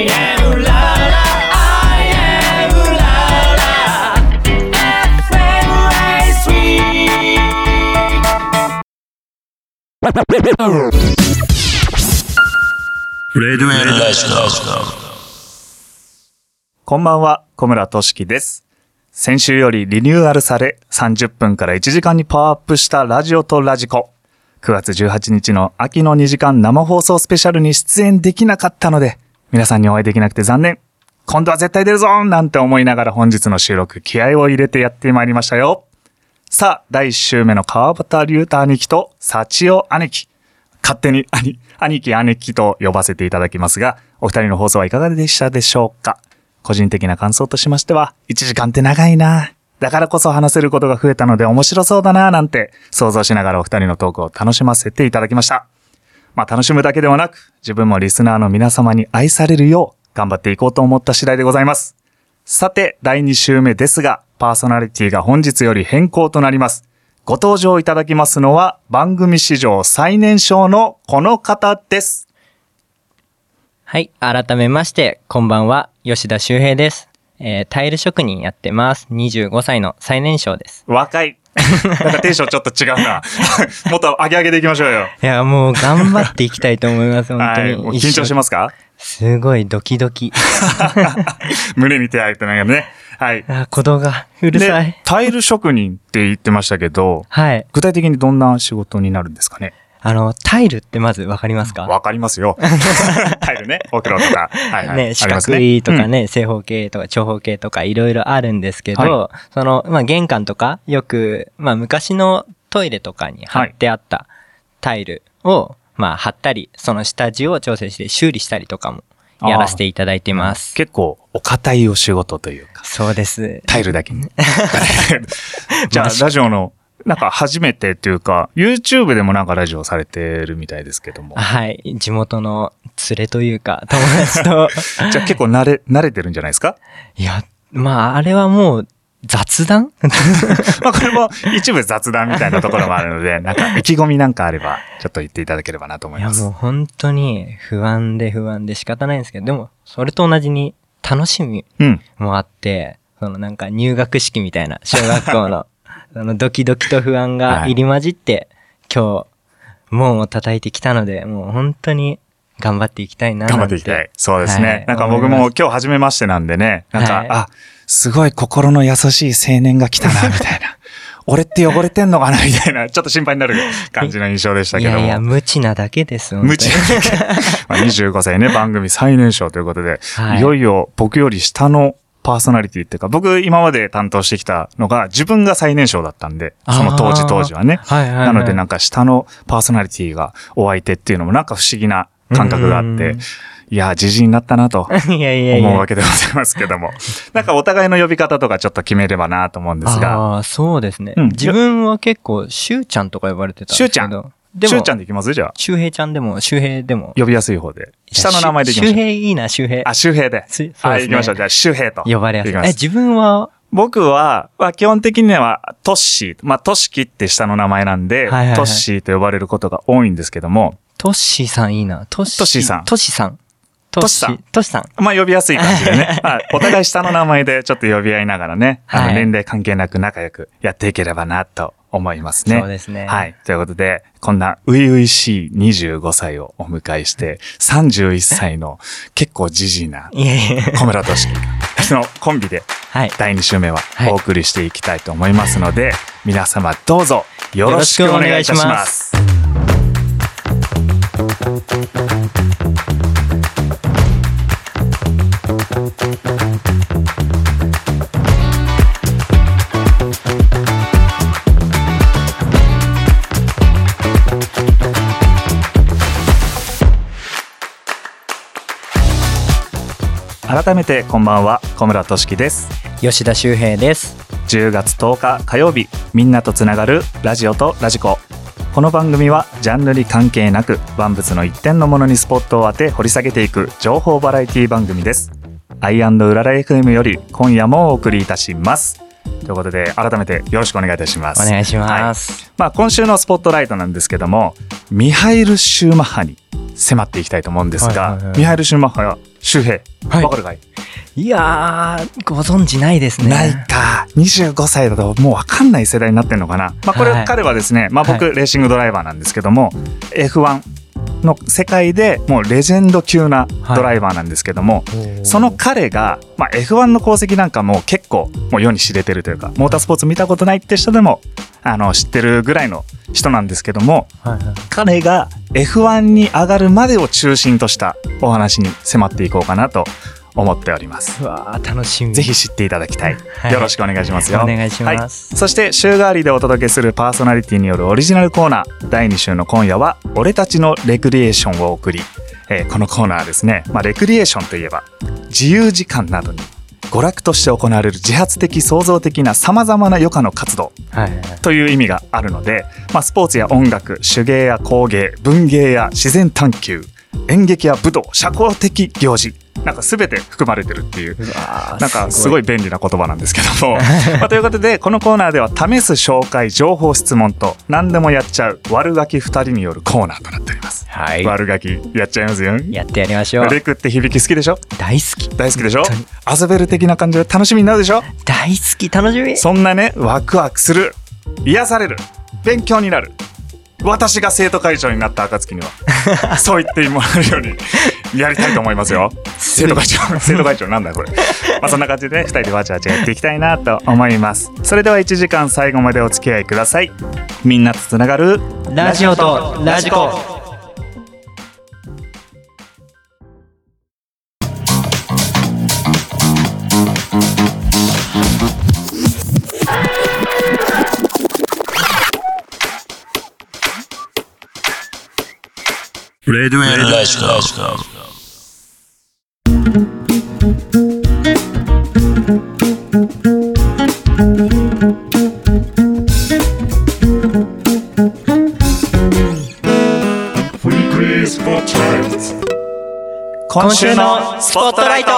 レディオエルラジこんばんは、小村俊樹です。先週よりリニューアルされ、30分から1時間にパワーアップしたラジオとラジコ。9月18日の秋の2時間生放送スペシャルに出演できなかったので、皆さんにお会いできなくて残念。今度は絶対出るぞなんて思いながら本日の収録、気合を入れてやってまいりましたよ。さあ、第1週目の川端龍太兄貴と幸代兄貴。勝手に兄、兄貴兄貴と呼ばせていただきますが、お二人の放送はいかがでしたでしょうか？個人的な感想としましては、1時間って長いなだからこそ話せることが増えたので面白そうだななんて想像しながらお二人のトークを楽しませていただきました。まあ楽しむだけではなく、自分もリスナーの皆様に愛されるよう頑張っていこうと思った次第でございます。さて、第2週目ですが、パーソナリティが本日より変更となります。ご登場いただきますのは、番組史上最年少のこの方です。はい。改めまして、こんばんは。吉田修平です。えー、タイル職人やってます。25歳の最年少です。若い。なんかテンションちょっと違うな。もっと上げ上げでいきましょうよ。いや、もう頑張っていきたいと思います。本当はい。に。もう緊張しますか？すごいドキドキ。胸に手を挙げてなんかね。はい。あ、鼓動がうるさでい。、タイル職人って言ってましたけど、はい。具体的にどんな仕事になるんですかね？あの、タイルってまずわかりますか？わかりますよ。タイルね。お風呂とか。はいはい。ね、四角いとかうんね、正方形とか長方形とかいろいろあるんですけど、はその、まあ、玄関とか、よく、まあ、昔のトイレとかに貼ってあったタイルを、まあ、貼ったり、その下地を調整して修理したりとかもやらせていただいてます。結構、お堅いお仕事というか、そうです。タイルだけに。じゃあ、ラジオの、なんか初めてっていうか、YouTube でもなんかラジオされてるみたいですけども。はい。地元の連れというか、友達と。じゃあ結構慣れ、慣れてるんじゃないですか？いや、まあ、あれはもう、雑談？まあこれも一部雑談みたいなところもあるので、なんか意気込みなんかあれば、ちょっと言っていただければなと思いいや、ます。もう本当に不安で不安で仕方ないんですけど、でも、それと同じに楽しみうん。もあって、そのなんか入学式みたいな小学校の、そのドキドキと不安が入り混じって、今日、門を叩いてきたので、もう本当に頑張っていきたいな。頑張っていきたい。そうですね。はいなんか僕も今日初めましてなんでね、なんか、はいあ、すごい心の優しい青年が来たな、みたいな。俺って汚れてんのかな、みたいな、ちょっと心配になる感じの印象でしたけども。いやいや、無知なだけです、本当に無知 まあ25歳ね、番組最年少ということで、はいい、よいよ僕より下のパーソナリティっていうか、僕今まで担当してきたのが自分が最年少だったんで、その当時当時はね。はいはいはいなのでなんか下のパーソナリティがお相手っていうのもなんか不思議な感覚があってうん、いや、自信になったなと いやいやいや。思うわけでございますけども。なんかお互いの呼び方とかちょっと決めればなと思うんですが、ああ、そうですね。うん自分は結構、しゅうちゃんとか呼ばれてたんですけど。しゅうちゃんでも、しゅうちゃんでいきます？じゃあ。周平ちゃんでも、周平でも。呼びやすい方で。下の名前でいきましょう。周平いいな、周平。あ、周平で。すそうですねはい、行きましょう。じゃあ、周平と。呼ばれやすい。え、自分は、僕は、まあ、基本的には、トッシー、まあ、トシキって下の名前なんで、はいはいはいトッシーと呼ばれることが多いんですけども、トッシーさんいいな。トッシートッシーさんトッシーさん。トトシさんトッシーさん。まあ、呼びやすい感じでね、ま あ、お互い下の名前でちょっと呼び合いながらね、あの、はい年齢関係なく仲良くやっていければなと思いますね。そうですねはい。ということで、こんな初々しい25歳をお迎えして、31歳の結構じじいな。小村俊樹のコンビではい。第2週目ははいお送りしていきたいと思いますので、皆様どうぞよろしくお願いいたします。改めてこんばんは小村俊樹です。吉田修平です。10月10日火曜日みんなとつながるラジオとラジコ。この番組はジャンルに関係なく万物の一点のものにスポットを当て掘り下げていく情報バラエティ番組です。アイうらら FM より今夜もお送りいたします。ということで改めてよろしくお願いいたします。お願いしはい。ます。まあ、今週のスポットライトなんですけどもミハイル・シューマッハに迫っていきたいと思うんですが、ミハイル・シューマッハや周平、はいわかるかい？いやー、ご存知ないですね。ないか。25歳だともうわかんない世代になってるのかな。まあこれ、はい彼はですね、まあ僕、はレーシングドライバーなんですけども、F1 の世界でもうレジェンド級なドライバーなんですけども、その彼が、まあ、F1 の功績なんかも結構もう世に知れてるというか、モータースポーツ見たことないって人でも、あの、知ってるぐらいの人なんですけども、はいはい。彼が F1 に上がるまでを中心としたお話に迫っていこうかなと思っております。うわー、楽しみ。ぜひ知っていただきたい。はいよろしくお願いしますよ。お願いしますはいそして週替わりでお届けするパーソナリティによるオリジナルコーナー第2週の今夜は「俺たちのレクリエーション」を送り、えーこのコーナーはですね、まあ、レクリエーションといえば自由時間などに娯楽として行われる自発的創造的なさまざまな余暇の活動。という意味があるので、まあ、スポーツや音楽手芸や工芸文芸や自然探求演劇や武道社交的行事なんか全て含まれてるっていうなんかすごい便利な言葉なんですけども。まあ、ということで、このコーナーでは試す紹介、情報質問と何でもやっちゃう悪ガキ2人によるコーナーとなっております。はい。悪ガキやっちゃいますよ。やってやりましょう。レクって響き好きでしょ？大好き。大好きでしょ？遊べる的な感じで楽しみになるでしょ？大好き、楽しみ。そんなね、ワクワクする、癒される、勉強になる。私が生徒会長になった暁には、そう言ってもらえるようにやりたいと思いますよ。生徒会長、生徒会長なんだよこれ。まあそんな感じでね、二人でわちゃわちゃやっていきたいなと思います。それでは1時間最後までお付き合いください。みんなとつながるラジオとラジコ。レデュエルラジコ。今週のスポットライト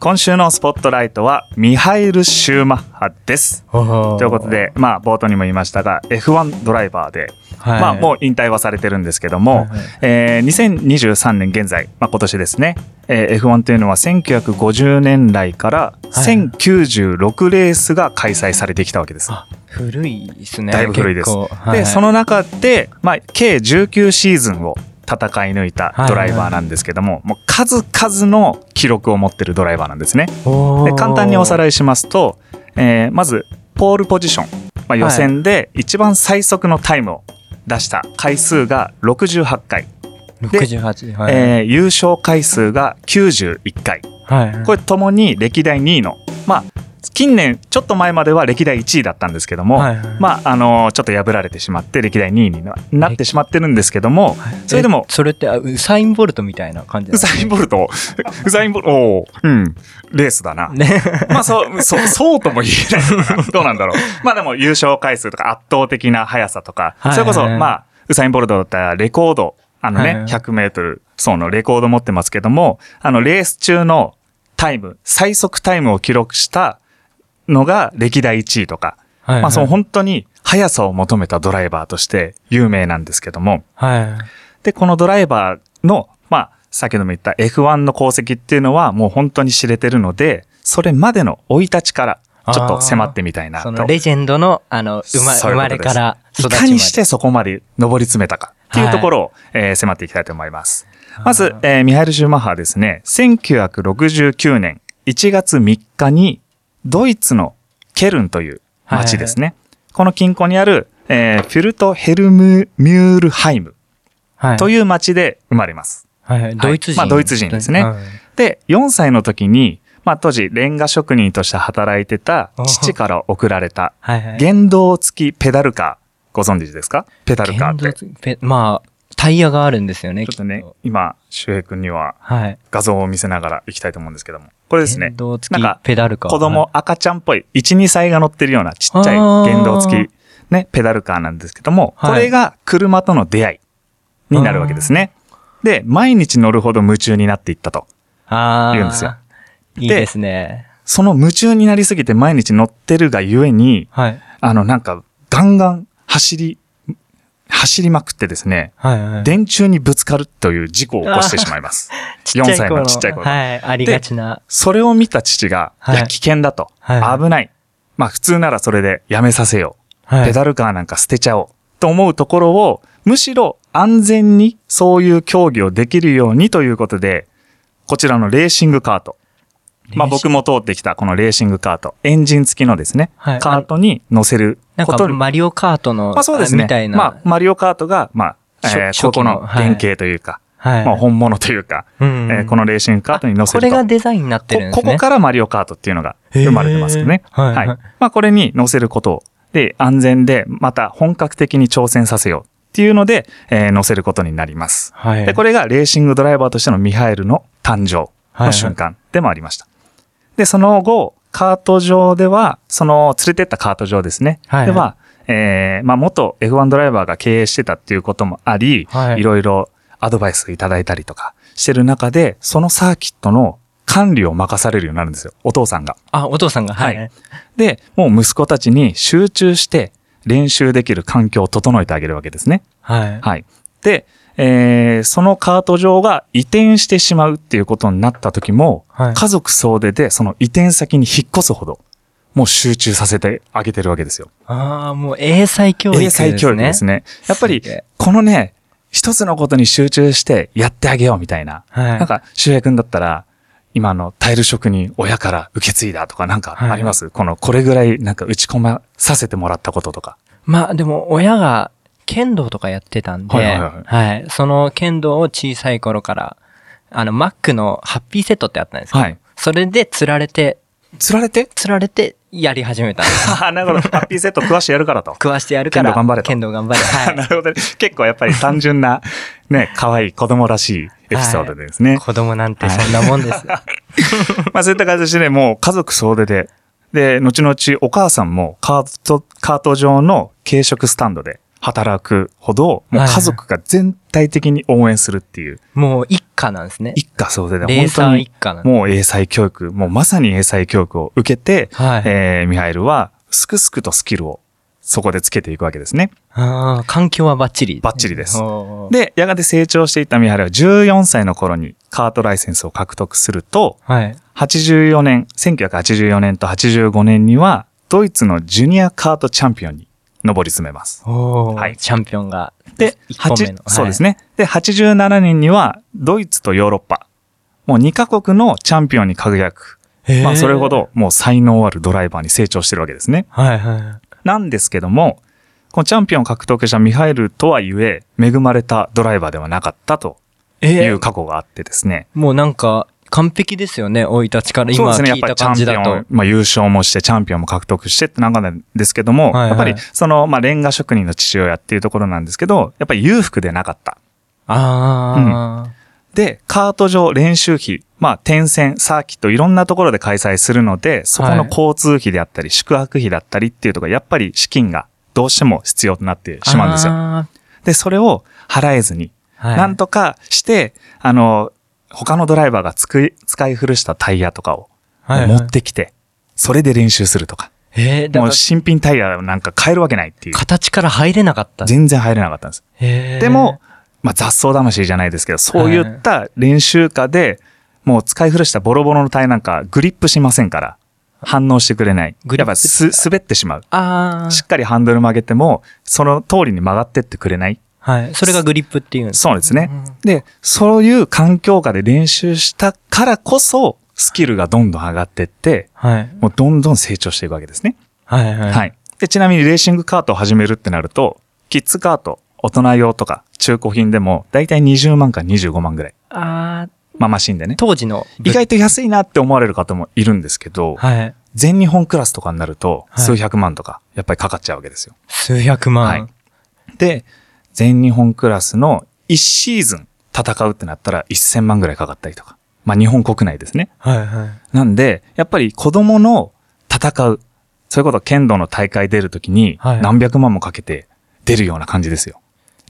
今週のスポットライトはミハイル・シューマッハです。とということ、で、まあ冒頭にも言いましたが F1 ドライバーで、はいまあもう引退はされてるんですけども、はいはいえー2023年現在、まあ今年ですね、えー F1 というのは1950年代からはい1096レースが開催されてきたわけです。あ古いですね。だいぶ古いです。はいで、その中で、まあ計19シーズンを戦い抜いたドライバーなんですけども、もう数々の記録を持ってるドライバーなんですね。で簡単におさらいしますと、えーまずポールポジション、まあ、予選で一番最速のタイムを出した回数が68回、68。はい。えー優勝回数が91回はい。これともに歴代2位のまあ近年ちょっと前までは歴代1位だったんですけども、はいはいまああのちょっと破られてしまって歴代2位にななってしまってるんですけどもそれでもえそれって、あウサイン・ボルトみたいな感じウサイン・ボルトウサイン・ボルトおーうんレースだな。ね。まあそう、そう、そうとも言えない。どうなんだろう。まあでも優勝回数とか圧倒的な速さとか、はいそれこそ、まあ、ウサイン・ボルトだったらレコード、あのね、はいはい100メートル走のレコード持ってますけども、あの、レース中のタイム、最速タイムを記録したのが歴代1位とか、はいまあその本当に速さを求めたドライバーとして有名なんですけども、はい。で、このドライバーの、まあ、先ほども言った F1 の功績っていうのはもう本当に知れてるので、それまでの生い立ちからちょっと迫ってみたいなと。そのレジェンドの、あの、生ま生まれから育ちいまで。かにしてそこまで上り詰めたかっていうところを、えー迫っていきたいと思います。まず、えーミハイル・シューマッハはですね、1969年1月3日にドイツのケルンという町ですね。この近郊にある、えーフィルト・ヘルム・ミュールハイムはい。という町で生まれます。はいはい。ドイツ人。まあドイツ人ですねはいで、4歳の時に、まあ当時レンガ職人として働いてた父から送られた。原動付きペダルカー、ご存知ですか？ペダルカーって。まあ、タイヤがあるんですよね。っとね今、周平君にははい。画像を見せながら行きたいと思うんですけども。これですねなんかペダルカー。子供、はい赤ちゃんっぽい、1、2歳が乗ってるようなちっちゃい原動付き、ね、ペダルカーなんですけども、はいこれが車との出会いになるわけですね。で、毎日乗るほど夢中になっていったと。ああ。言うんですよ。いいですね。その夢中になりすぎて毎日乗ってるがゆえに、はい。あの、なんか、ガンガン走り、走りまくってですね、はいはい。電柱にぶつかるという事故を起こしてしまいます。ちっちゃい4歳頃のちっちゃい頃はい。ありがちな。それを見た父が、はいいや、危険だと。はい危ない。まあ普通ならそれでやめさせよう。はい。ペダルカーなんか捨てちゃおう。と思うところを、むしろ安全にそういう競技をできるようにということで、こちらのレーシングカート。まあ僕も通ってきたこのレーシングカート。エンジン付きのですね、はいカートに乗せるなんか。マリオカートの、まあそうですね。みたいな。まあマリオカートが、まあ、初えーここの原型というか、はい。まあ本物というか、うんえーこのレーシングカートに乗せこると。れがデザインになってるんですね。こここからマリオカートっていうのが生まれてますよね。はいはいまあこれに乗せることで安全でまた本格的に挑戦させようっていうので、えー乗せることになります。はい。で、これがレーシングドライバーとしてのミハエルの誕生の瞬間でもありました。で、その後、カート上では、その連れてったカート場ですね。はいでは、えーまあ元 F1 ドライバーが経営してたっていうこともあり、はいいろいろアドバイスいただいたりとかしてる中で、そのサーキットの管理を任されるようになるんですよ。お父さんが。あ、お父さんが、はい。はいで、もう息子たちに集中して練習できる環境を整えてあげるわけですね。はい。はい。で、えーそのカート場が移転してしまうっていうことになった時も、はい家族総出でその移転先に引っ越すほど、もう集中させてあげてるわけですよ。ああ、もう英才教育英ですね。才教育ですね。やっぱりこのね、一つのことに集中してやってあげようみたいな。はい。なんか、周平君だったら、今のタイル職人親から受け継いだとかなんかあります、この、これぐらいなんか打ち込まさせてもらったこととか。まあでも親が剣道とかやってたんで、はいはいはいはいその剣道を小さい頃から、あの、マックのハッピーセットってあったんですけど、はいそれで釣られて、釣られて？釣られてやり始めたんです。あなるほど。ハッピーセット詳しいやるからと。食わしてやるから、剣道頑張れと剣道頑張れ。は なるほどね。結構やっぱり単純な、ね、可愛い子供らしいエピソードでですね。い。子供なんてそんなもんです。まあそういった形でもう家族総出で、で、後々お母さんもカート、カート上の軽食スタンドで働くほど、もう家族が全体的に応援するっていう、もう一家なんですね。一家総出でレー本当に一家なん。もう英才教育、もうまさに英才教育を受けて、はい。えー、ミハイルはすくすくとスキルをそこでつけていくわけですね。ああ、環境はバッチリ。バッチリですで、やがて成長していったミハイルは14歳の頃にカートライセンスを獲得すると、はい。84年、1984年と85年には、ドイツのジュニアカートチャンピオンに上り詰めます。はいチャンピオンが。で、一本目の。八そうですね。で、87年には、ドイツとヨーロッパ、もう2カ国のチャンピオンに輝く。はい。まあ、それほ。ど、もう才能あるドライバーに成長してるわけですね。はいはなんですけども、このチャンピオンを獲得したミハイルとはいえ、恵まれたドライバーではなかったとい。う過去があってですね。もうなんか、完璧ですよね、生い立ちから今そうですね。やっ聞いたぱりチャン感じだとピオン。、まあ優勝もして、チャンピオンも獲得してってんですけども、はいはいやっぱりその、まあレンガ職人の父親っていうところなんですけど、やっぱり裕福でなかった。ああ、で、カート場、練習費、まあ点線、サーキット、いろんなところで開催するので、そこの交通費であったり、宿泊費だったりっていうところ、やっぱり資金がどうしても必要となってしまうんですよ。あで、それを払えずに、ーはいなんとかして、あの、他のドライバーがつく使い古したタイヤとかをはいはい持ってきて、それで練習するとか。えー、もう新品タイヤなんか買えるわけないっていう。形から入れなかった。全然入れなかったんです。へーでも、、まあ雑草魂じゃないですけど、そういった練習家で、もう使い古したボロボロのタイヤなんかグリップしませんから、反応してくれない。やっぱす、滑ってしまう。あしっかりハンドル曲げても、その通りに曲がってってくれない。あ、はい。それがグリップっていうんですそうですね。で、そういう環境下で練習したからこそ、スキルがどんどん上がってって、はい。もうどんどん成長していくわけですね。はいはい。はい。で、ちなみにレーシングカートを始めるってなると、キッズカート、大人用とか中古品でも、だいたい20万から25万ぐらい。ああ、まあマシンでね。当時の。意外と安いなって思われる方もいるんですけど、はい。全日本クラスとかになると、はい数百万とか、やっぱりかかっちゃうわけですよ。数百万。はいで、全日本クラスの1シーズン戦うってなったら1000万ぐらいかかったりとか。まあ日本国内ですね。はいはい。なんで、やっぱり子供の戦う、そういうこと剣道の大会出るときにはい何百万もかけて出るような感じですよ。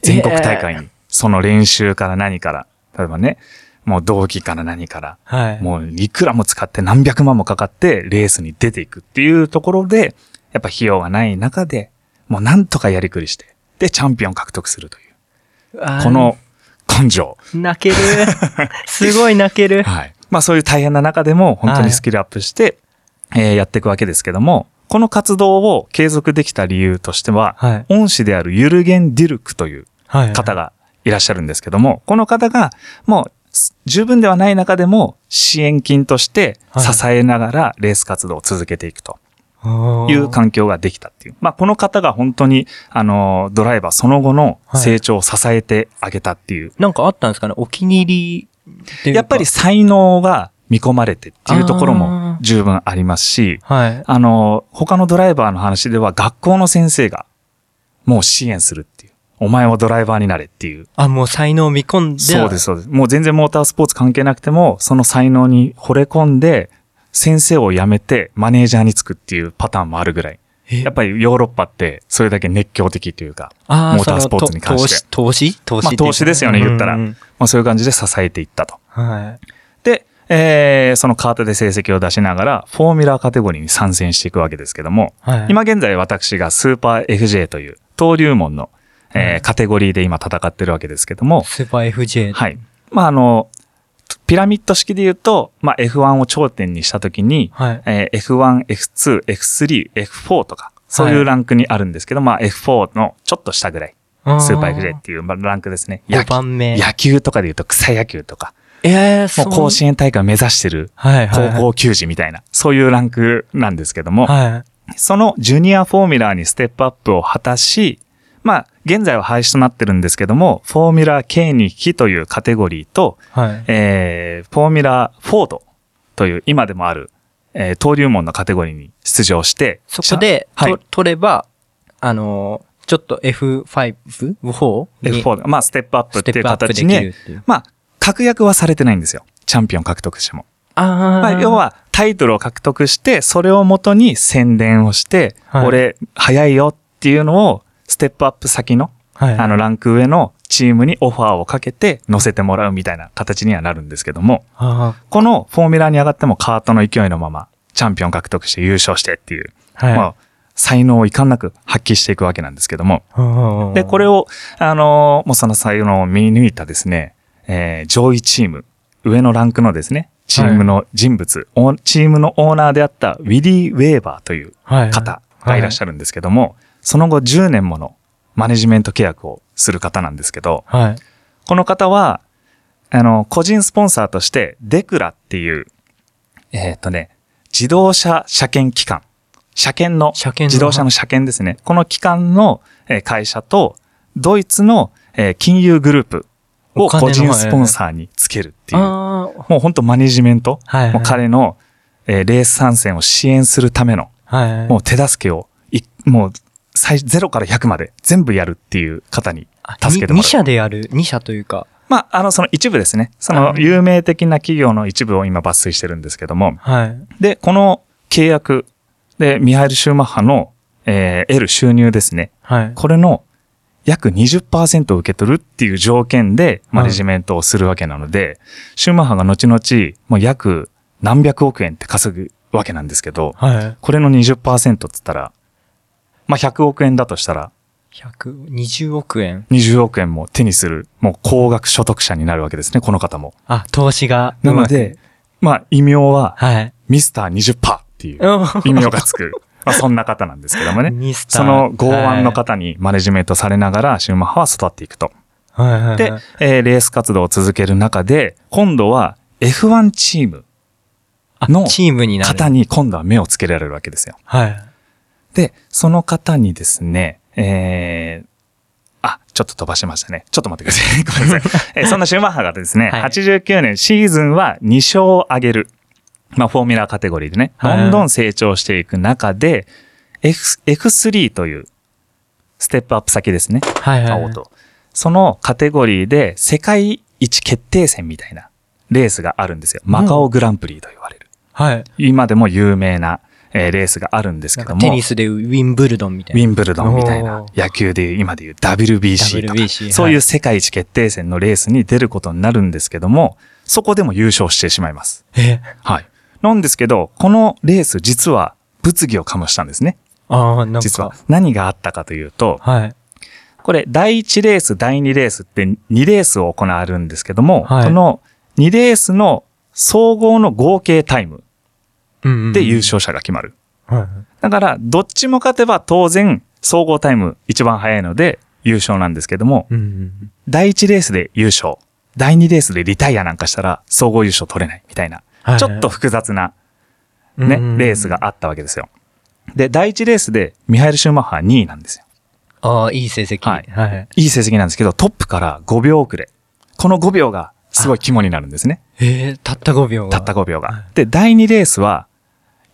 全国大会に。その練習から何から。例えばね、もう動機から何から。はい。もういくらも使って何百万もかかってレースに出ていくっていうところで、やっぱ費用がない中で、もうなんとかやりくりしてでチャンピオンを獲得するという、この根性。泣ける。すごい泣ける。はい。まあそういう大変な中でも本当にスキルアップして、えーやっていくわけですけども、この活動を継続できた理由としては、はい恩師であるユルゲン・ディルクというはい。方がいらっしゃるんですけども、この方がもうす十分ではない中でも支援金としてはい支えながらレース活動を続けていくという環境ができたっていう。まあこの方が本当にあのドライバーその後の成長を支えてあげたっていう。なんかあったんですかね？お気に入りっていうかやっぱり才能が見込まれてっていうところあもー十分ありますし、はい。あの、他のドライバーの話では学校の先生がもう支援するっていう。お前はドライバーになれっていう。あ、もう才能を見込んで。そうです、そうです。もう全然モータースポーツ関係なくても、その才能に惚れ込んで、先生を辞めてマネージャーにつくっていうパターンもあるぐらい。え？やっぱりヨーロッパってそれだけ熱狂的というか、あモータースポーツに関して。投資？投資？まあ投資ですよね、言ったら。まあそういう感じで支えていったと。はい。で、えーそのカートで成績を出しながら、フォーミュラーカテゴリーに参戦していくわけですけども、はい今現在私がスーパー FJ という登竜門の、えーはいカテゴリーで今戦ってるわけですけども、スーパー FJ。はい。まあ、あの、ピラミッド式で言うと、まあ、F1 を頂点にしたときに、はい。えー F1、F2、F3、F4 とか、そういうランクにあるんですけど、まあ、F4 のちょっと下ぐらい、スーパー FJ っていうまあランクですね。5番目。野球とかで言うと草野球とか、えー、もう甲子園大会を目指してるはいはいはい。高校球児みたいな、そういうランクなんですけども、はい。そのジュニアフォーミュラーにステップアップを果たし、まあ、現在は廃止となってるんですけども、フォーミュラー K に期というカテゴリーと、はい。えー、フォーミュラーフォードという今でもある、えー登竜門のカテゴリーに出場して、そこで、はいと、取れば、あのー、ちょっと F5?4? に F4、まあ、ステップアップっていう形にまあ、確約はされてないんですよ。チャンピオン獲得しても。あまあ、ー要、は、タイトルを獲得して、それをもとに宣伝をして、はい俺、早いよっていうのを、ステップアップ先の、はい、あの、ランク上のチームにオファーをかけて乗せてもらうみたいな形にはなるんですけども、あ。このフォーミュラーに上がってもカートの勢いのまま、チャンピオン獲得して優勝してっていう、ーはい。まあ、才能を遺憾なく発揮していくわけなんですけども、あ。で、これを、あのもうその才能を見抜いたですね、えー上位チーム、上のランクのですね、チームの人物、オーチームのオーナーであったウィリー・ウェーバーというはい。方がいらっしゃるんですけども、その後10年ものマネジメント契約をする方なんですけど、はい。この方は、あの、個人スポンサーとして、デクラっていう、えーっ、とね、自動車車検機関。車検の、車検の自動車の車検ですね。この機関のえー会社と、ドイツのえー金融グループを個人スポンサーにつけるっていう。もう本当マネジメント。はいはいもう彼の、えーレース参戦を支援するための、はい。もう手助けを、いもう、最、0から100まで全部やるっていう方に助けても2らう。社でやる、2社というか。まあ、あの、その一部ですね。その有名的な企業の一部を今抜粋してるんですけども。はい。で、この契約で、ミハイル・シューマッハの、えー得る収入ですね。はい。これの約20%を受け取るっていう条件でマネジメントをするわけなので、シューマッハが後々もう約何百億円って稼ぐわけなんですけど、はい。これの20%って言ったら、まあ、100億円だとしたら、120億円。20億円も手にする、もう高額所得者になるわけですね、この方も。あ、投資が。なので、まあ、異名は、はい。ミスター20%っていう異名がつく、まあ、そんな方なんですけどもね。ミスターその剛腕の方にマネジメントされながら、シューマッハは育っていくと。はいはいはい。で、えーレース活動を続ける中で、今度は F1 チームあのチームになる。方に今度は目をつけられるわけですよ。はい。で、その方にですね、えー、あ、ちょっと飛ばしましたね。ちょっと待ってください。ごめんなさい。えーそんなシューマッハがですね、はい89年シーズンは2勝を挙げる。まあ、フォーミュラーカテゴリーでね、はいどんどん成長していく中で、F、F3 というステップアップ先ですね。はいはい。青と。そのカテゴリーで世界一決定戦みたいなレースがあるんですよ。マカオグランプリと言われる。はい。今でも有名な、えーレースがあるんですけども。テニスでウィンブルドンみたいな。ウィンブルドンみたいな野球でいう今でいう WBC とか、WBC はいそういう世界一決定戦のレースに出ることになるんですけども、そこでも優勝してしまいます。え？はい。なんですけど、このレース実は物議を醸したんですね。ああ、なんか。実は。何があったかというと、はい。これ、第1レース、第2レースって2レースを行われるんですけども、はいこの2レースの総合の合計タイムうんで優。勝者が決まる。はいだから、どっちも勝てば当然、総合タイム一番早いので優勝なんですけども、うんうん第1レースで優勝、第2レースでリタイアなんかしたら総合優勝取れないみたいな、はいちょっと複雑なね、うんうんレースがあったわけですよ。で、第1レースでミハエル・シューマッハ2位なんですよ。ああ、いい成績。はいはい。いい成績なんですけど、トップから5秒遅れ。この5秒がすごい肝になるんですね。えー、たった5秒がたった5秒はいが。で、第2レースは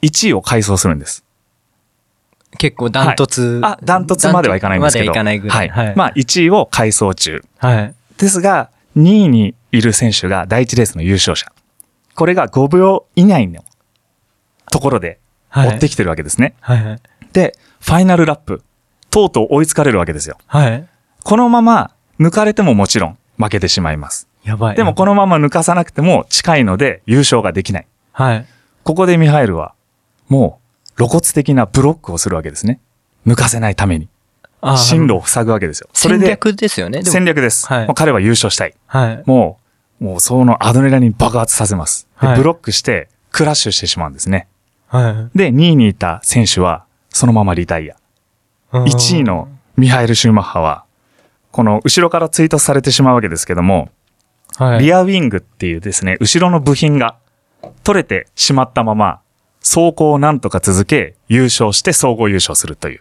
1位を回走するんです。結構ダントツ。あ、ダントツまではいかないんですけど。まではいかないぐらい。はい。まあ、1位を回走中。はい。ですが、2位にいる選手が第1レースの優勝者。これが5秒以内のところではい。追ってきてるわけですね。はいはい。で、ファイナルラップ。とうとう追いつかれるわけですよ。はい。このまま抜かれてももちろん負けてしまいます。やばい。でもこのまま抜かさなくても近いので優勝ができない。はい。ここでミハエルはもう露骨的なブロックをするわけですね。抜かせないために。進路を塞ぐわけですよ。それ戦で略ですよね。戦略です。はいもう彼は優勝したい。はい。もう、もうそのアドレナリン爆発させます。ではいブロックしてクラッシュしてしまうんですね。はい。で、2位にいた選手はそのままリタイア。1位のミハエル・シューマッハは、この後ろから追突されてしまうわけですけども、はい、リアウィングっていうですね、後ろの部品が取れてしまったまま、走行をなんとか続け、優勝して総合優勝するという。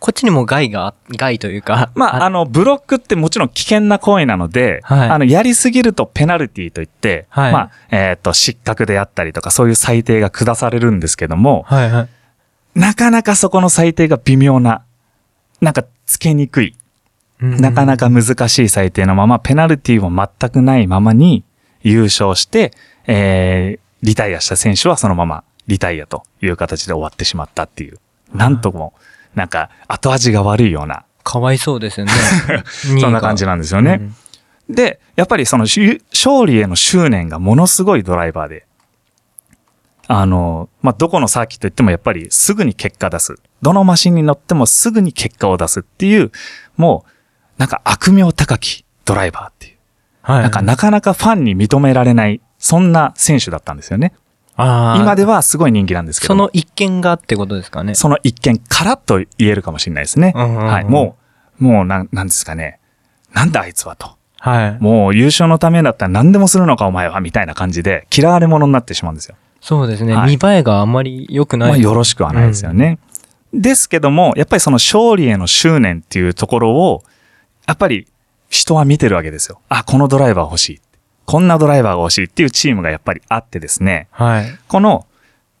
こっちにも害が、害というか。まあ、あの、ブロックってもちろん危険な行為なので、はいあの、やりすぎるとペナルティといって、はいまあ、えっ、と、失格であったりとか、そういう裁定が下されるんですけども、はいはい。なかなかそこの裁定が微妙な、なんか、つけにくい、なかなか難しい裁定のまま、ペナルティも全くないままに優勝して、えー、リタイアした選手はそのままリタイアという形で終わってしまったっていう、なんとも、なんか、後味が悪いような、かわいそうですよね。そんな感じなんですよね。で、やっぱりそのし勝利への執念がものすごいドライバーで、あの、まあ、どこのサーキット行ってもやっぱりすぐに結果出す。どのマシンに乗ってもすぐに結果を出すっていう、もう、なんか悪名高きドライバーっていう。はい。なんかなかなかファンに認められない、そんな選手だったんですよね。あー今ではすごい人気なんですけども。その一件がってことですかね。その一見、カラッと言えるかもしれないですね。うんうんうんはい。もう、もうなん、なんですかね。なんだあいつはと。はい。もう優勝のためだったら何でもするのかお前はみたいな感じで嫌われ者になってしまうんですよ。そうですね。はい見栄えがあんまり良くない。まあよろしくはないですよね。ですけども、やっぱりその勝利への執念っていうところを、やっぱり人は見てるわけですよ。あ、このドライバー欲しい。こんなドライバーが欲しいっていうチームがやっぱりあってですね。はい。この、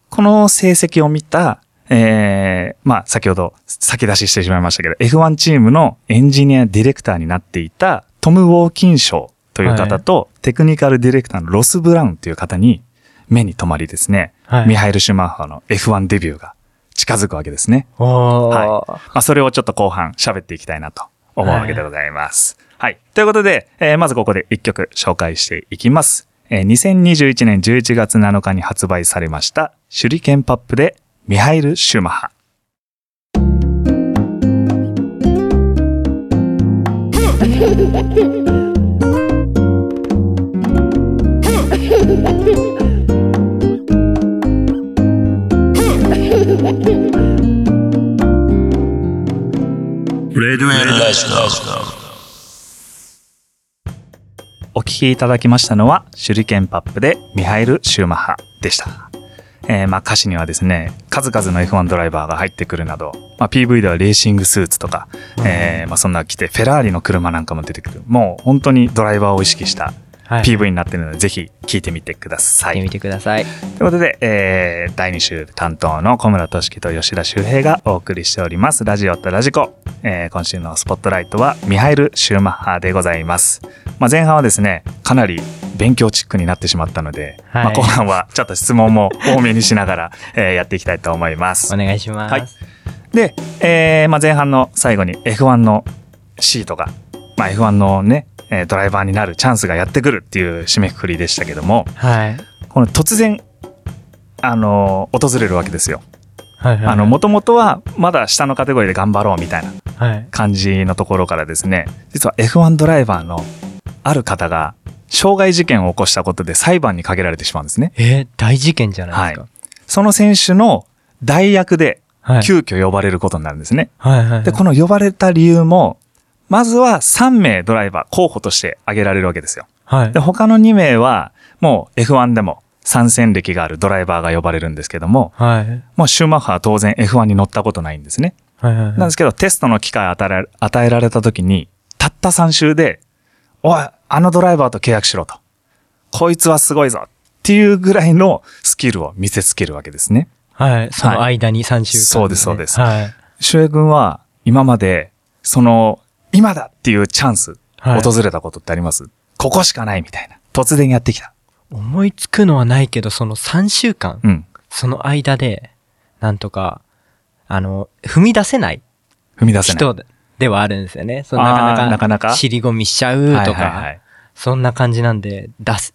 この成績を見た、えー、まあ先ほど先出ししてしまいましたけど、F1 チームのエンジニアディレクターになっていたトム・ウォーキン賞という方と、テクニカルディレクターのロス・ブラウンという方に目に留まりですね、はいミハイル・シュマッハの F1 デビューが近づくわけですね。はい。まあ、それをちょっと後半喋っていきたいなと思うわけでございます。はい。ということで、えーまずここで一曲紹介していきます。えー2021年11月7日に発売されました、手裏剣パップでミハイル・シューマッハ。お聴きいただきましたのは、手裏剣パップでミハイル・シューマッハでした。えーまあ歌詞にはですね、数々の F1 ドライバーが入ってくるなど、まあ PV ではレーシングスーツとか、えーまあそんな着て、フェラーリの車なんかも出てくる。もう本当にドライバーを意識した。PV になっているので、ぜひ聴いてみてください。見てみてください。ということで、えー、第2週担当の小村俊樹と吉田修平がお送りしております。ラジオとラジコ。えー今週のスポットライトはミハイル・シューマッハでございます。まあ、前半はですね、かなり勉強チックになってしまったので、はいまあ、後半はちょっと質問も多めにしながら、えーやっていきたいと思いますお。願いします。はいで、えーまあ、前半の最後に F1 のシートが、まあ、F1 のね、えードライバーになるチャンスがやってくるっていう締めくくりでしたけども、はい。この突然、あの、訪れるわけですよ。はいはい。あの、もともとは、まだ下のカテゴリーで頑張ろうみたいなはい。感じのところからですね、実は F1 ドライバーのある方が、傷害事件を起こしたことで裁判にかけられてしまうんですね。えー大事件じゃないですか。その選手の代役ではい。急遽呼ばれることになるんですね。はいはいはい。で、この呼ばれた理由も、まずは3名ドライバー候補として挙げられるわけですよ。はいで、。他の2名は、もう F1 でも参戦歴があるドライバーが呼ばれるんですけども、はい。もうシューマッハは当然 F1 に乗ったことないんですね。はいはいはい。なんですけど、テストの機会を与えられた時に、たった3週で、おい、あのドライバーと契約しろと。こいつはすごいぞっていうぐらいのスキルを見せつけるわけですね。はい。その間に3週間、そうですそうですはい。シュエ君は今まで、その、今だっていうチャンス、はい訪れたことってあります、ここしかないみたいな。突然やってきた。思いつくのはないけど、その3週間、うん。その間で、なんとか、あの、踏み出せない踏み出せない。人ではあるんですよね。そのなかなか、なかなか？尻込みしちゃうとか、はいはいはいそんな感じなんで、出す、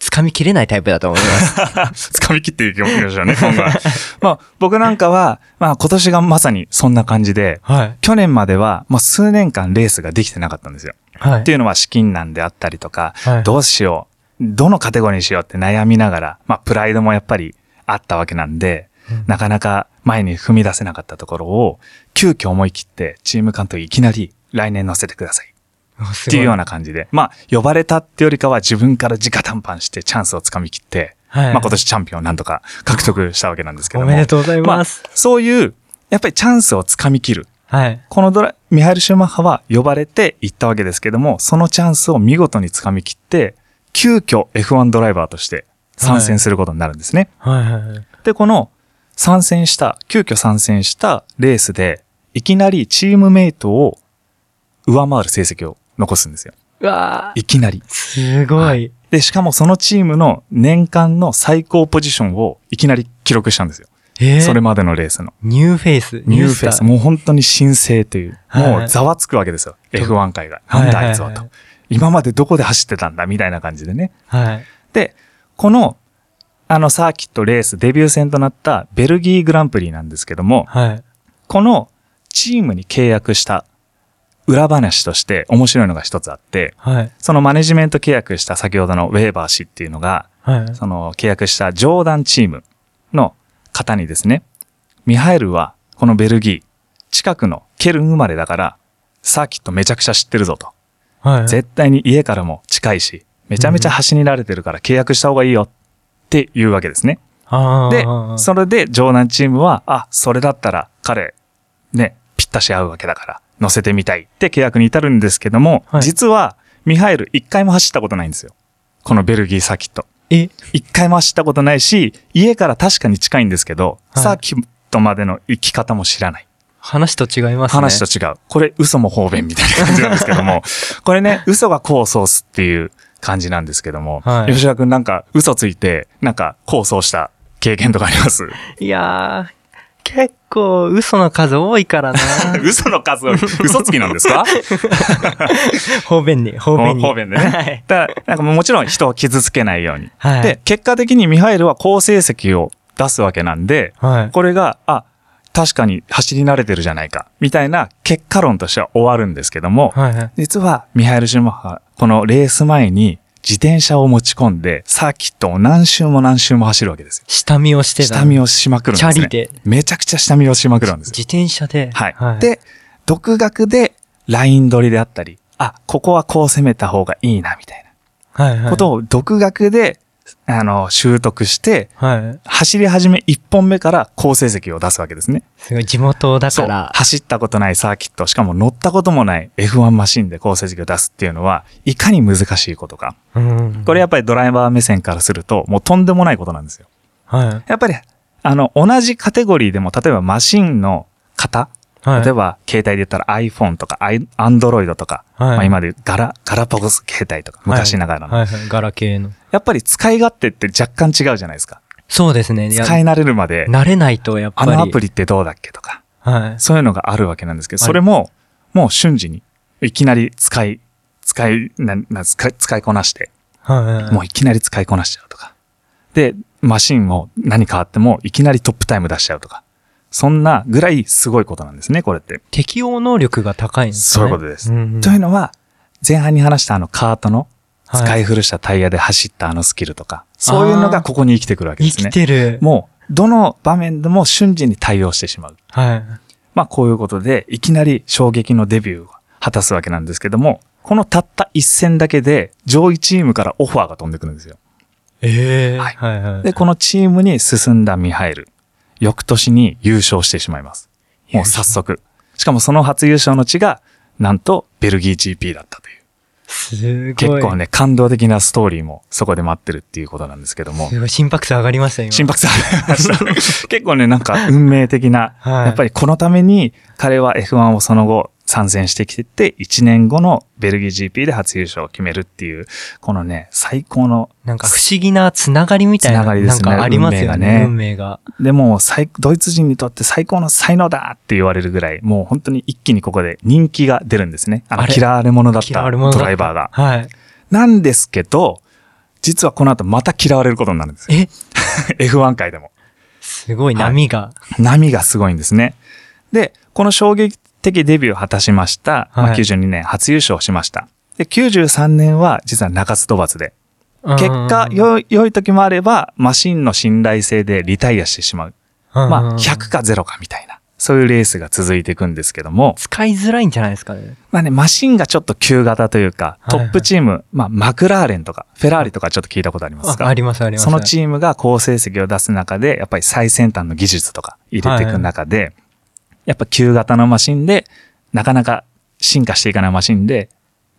掴みきれないタイプだと思います。掴み切っていきましょうね、今後は。まあ、僕なんかは、まあ今年がまさにそんな感じで、はい。去年までは、まあ数年間レースができてなかったんですよ。はいっていうのは資金難であったりとか、はいどうしよう、どのカテゴリーにしようって悩みながら、まあプライドもやっぱりあったわけなんで、なかなか前に踏み出せなかったところを、急遽思い切ってチーム監督いきなり来年乗せてください。っていうような感じで、まあ呼ばれたってよりかは自分から直談判してチャンスをつかみ切って、はいまあ今年チャンピオンをなんとか獲得したわけなんですけども。おめでとうございます。あそういう、やっぱりチャンスをつかみ切る。はい。このドラ、ミハイル・シューマッハは呼ばれて行ったわけですけども、そのチャンスを見事につかみ切って、急遽 F1 ドライバーとして参戦することになるんですね。はいはいはい。で、この参戦した、急遽参戦したレースで、いきなりチームメイトを上回る成績を残すんですよ。うわーいきなり。すごい。で、しかもそのチームの年間の最高ポジションをいきなり記録したんですよ。えーそれまでのレースの。ニューフェイス。ニューフェイス。もう本当に新星という。はいもうざわつくわけですよ。F1 界が。はいなんだあいつはとはいはい。今までどこで走ってたんだみたいな感じでね。はい。で、この、あのサーキットレースデビュー戦となったベルギーグランプリなんですけども、はい。このチームに契約した裏話として面白いのが一つあって、はい。そのマネジメント契約した先ほどのウェーバー氏っていうのが、はい。その契約したジョーダンチームの方にですね、ミハエルはこのベルギー、近くのケルン生まれだから、サーキットめちゃくちゃ知ってるぞと。はい。絶対に家からも近いし、めちゃめちゃ走り慣れてるから契約した方がいいよっていうわけですね。で、それでジョーダンチームは、あ、それだったら彼、ね、ぴったし合うわけだから、乗せてみたいって契約に至るんですけども、はい実はミハエル一回も走ったことないんですよ。このベルギーサーキット。え、一回も走ったことないし、家から確かに近いんですけど、はいサーキットまでの行き方も知らない。話と違いますね。話と違う。これ嘘も方便みたいな感じなんですけども、これね、嘘が功を奏すっていう感じなんですけども、はい吉田くんなんか嘘ついて、なんか功を奏した経験とかあります？いやー、結構嘘の数多いからな 嘘の数を、嘘つきなんですか？方便に、方便に。方便でね。はい。だから、なんかもちろん人を傷つけないように。はい。で、結果的にミハイルは好成績を出すわけなんで、はい。これが、あ、確かに走り慣れてるじゃないか、みたいな結果論としては終わるんですけども、はいはい。実はミハイル・シューマッハ、このレース前に自転車を持ち込んで、サーキットを何周も何周も走るわけですよ。下見をしてた。下見をしまくるんですね。チャリでめちゃくちゃ下見をしまくるんですよ。自転車で。はい。で、独学でライン取りであったり、あ、ここはこう攻めた方がいいな、みたいはいは。ないことを独学で、あの、習得して、はい。走り始め1本目から好成績を出すわけですね。すごい地元だ。から。走ったことないサーキット、しかも乗ったこともない F1 マシンで好成績を出すっていうのは、いかに難しいことか。うん。これやっぱりドライバー目線からすると、もうとんでもないことなんですよ。はい。やっぱり、あの、同じカテゴリーでも、例えばマシンの型、はい。例えば携帯で言ったら iPhone とか Android とか、はいまあ今で言うガラ、ガラパゴス携帯とか、昔ながらの。はいはい。ガラケーの。やっぱり使い勝手って若干違うじゃないですか。そうですね。使い慣れるまで、慣れないとやっぱり。あのアプリってどうだっけとか、はい。そういうのがあるわけなんですけど、はいそれも、もう瞬時に、いきなり使い、使い、な、な、使い、使いこなして、はいはい。もういきなり使いこなしちゃうとか。で、マシンも何変わっても、いきなりトップタイム出しちゃうとか。そんなぐらいすごいことなんですね、これって。適応能力が高いんですそうね。いうことです。んうんというのは、前半に話したあのカートのはい使い古したタイヤで走ったあのスキルとか、そういうのがここに生きてくるわけで生すね。きてる。もう、どの場面でも瞬時に対応してしまう。はい。まあこういうことで、いきなり衝撃のデビューを果たすわけなんですけども、このたった一戦だけで上位チームからオファーが飛んでくるんですよ。ええはいはいはい。で、このチームに進んだミハイル、翌年に優勝してしまいます。もう早速。しかもその初優勝の地が、なんとベルギー GP だったという。すごい。結構ね、感動的なストーリーもそこで待ってるっていうことなんですけども。すごい心拍数上がりました、今。心拍数上がりました。結構ね、なんか運命的な、はいやっぱりこのために彼は F1 をその後参戦してきてて、1年後のベルギー GP で初優勝を決めるっていう、このね、最高の、なんか不思議なつながりみたいな。つながりですねなんかありますよね。運運命が。でも最ドイツ人にとって最高の才能だって言われるぐらい、もう本当に一気にここで人気が出るんですね。あの嫌われ者だったドライバーが。はい。なんですけど、実はこの後また嫌われることになるんですよ。え？F1 界でも。すごい波が。波がすごいんですね。で、この衝撃的デビューを果たしました。まあ、はい92年初優勝をしました。で、93年は実は中津飛ばずで。結果、うん良い、時もあれば、マシンの信頼性でリタイアしてしまう。まあ、うん100か0かみたいな。そういうレースが続いていくんですけども、使いづらいんじゃないですかね。まあね、マシンがちょっと旧型というか、はいはいトップチーム、まあ、マクラーレンとか、フェラーリとかちょっと聞いたことありますかあありますあります。そのチームが好成績を出す中で、やっぱり最先端の技術とか入れていく中で、やっぱ旧型のマシンで、なかなか進化していかないマシンで、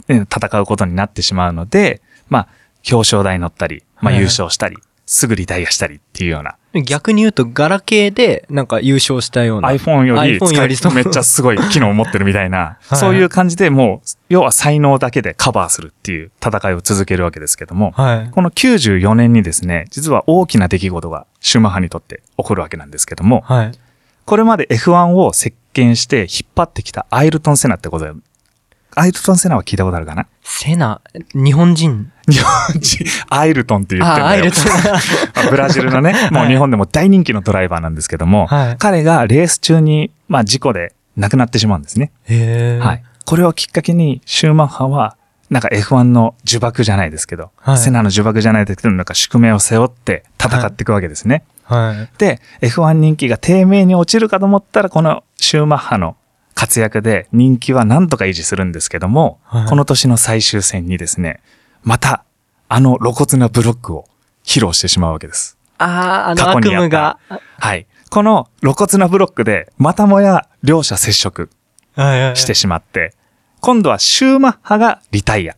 え戦うことになってしまうので、まあ、表彰台に乗ったり、まあ優勝したり、すぐリタイアしたりっていうような、逆に言うと、ガラケーで、なんか優勝したような。iPhone より iPhone より使いめっちゃすごい機能を持ってるみたいな、はいそういう感じでもう、要は才能だけでカバーするっていう戦いを続けるわけですけども、はい。この94年にですね、実は大きな出来事がシューマッハにとって起こるわけなんですけども、はい。これまで F1 を席巻して引っ張ってきたアイルトン・セナってことで、アイルトン・セナは聞いたことあるかな？セナ、日本人？日本人、アイルトンって言ってんだよ。あ、アイルトン。まあブラジルのね、もう日本でも大人気のドライバーなんですけども、はい彼がレース中に、まあ事故で亡くなってしまうんですね。へえ。はい。。これをきっかけに、シューマッハは、なんか F1 の呪縛じゃないですけど、はいセナの呪縛じゃないですけど、なんか宿命を背負って戦っていくわけですね。はい。で、F1 人気が低迷に落ちるかと思ったら、このシューマッハの活躍で人気はなんとか維持するんですけども、はいこの年の最終戦にですね、また、あの露骨なブロックを披露してしまうわけです。ああ、あの悪夢が。はい。この露骨なブロックで、またもや両者接触はいはい。してしまって、今度はシューマッハがリタイア。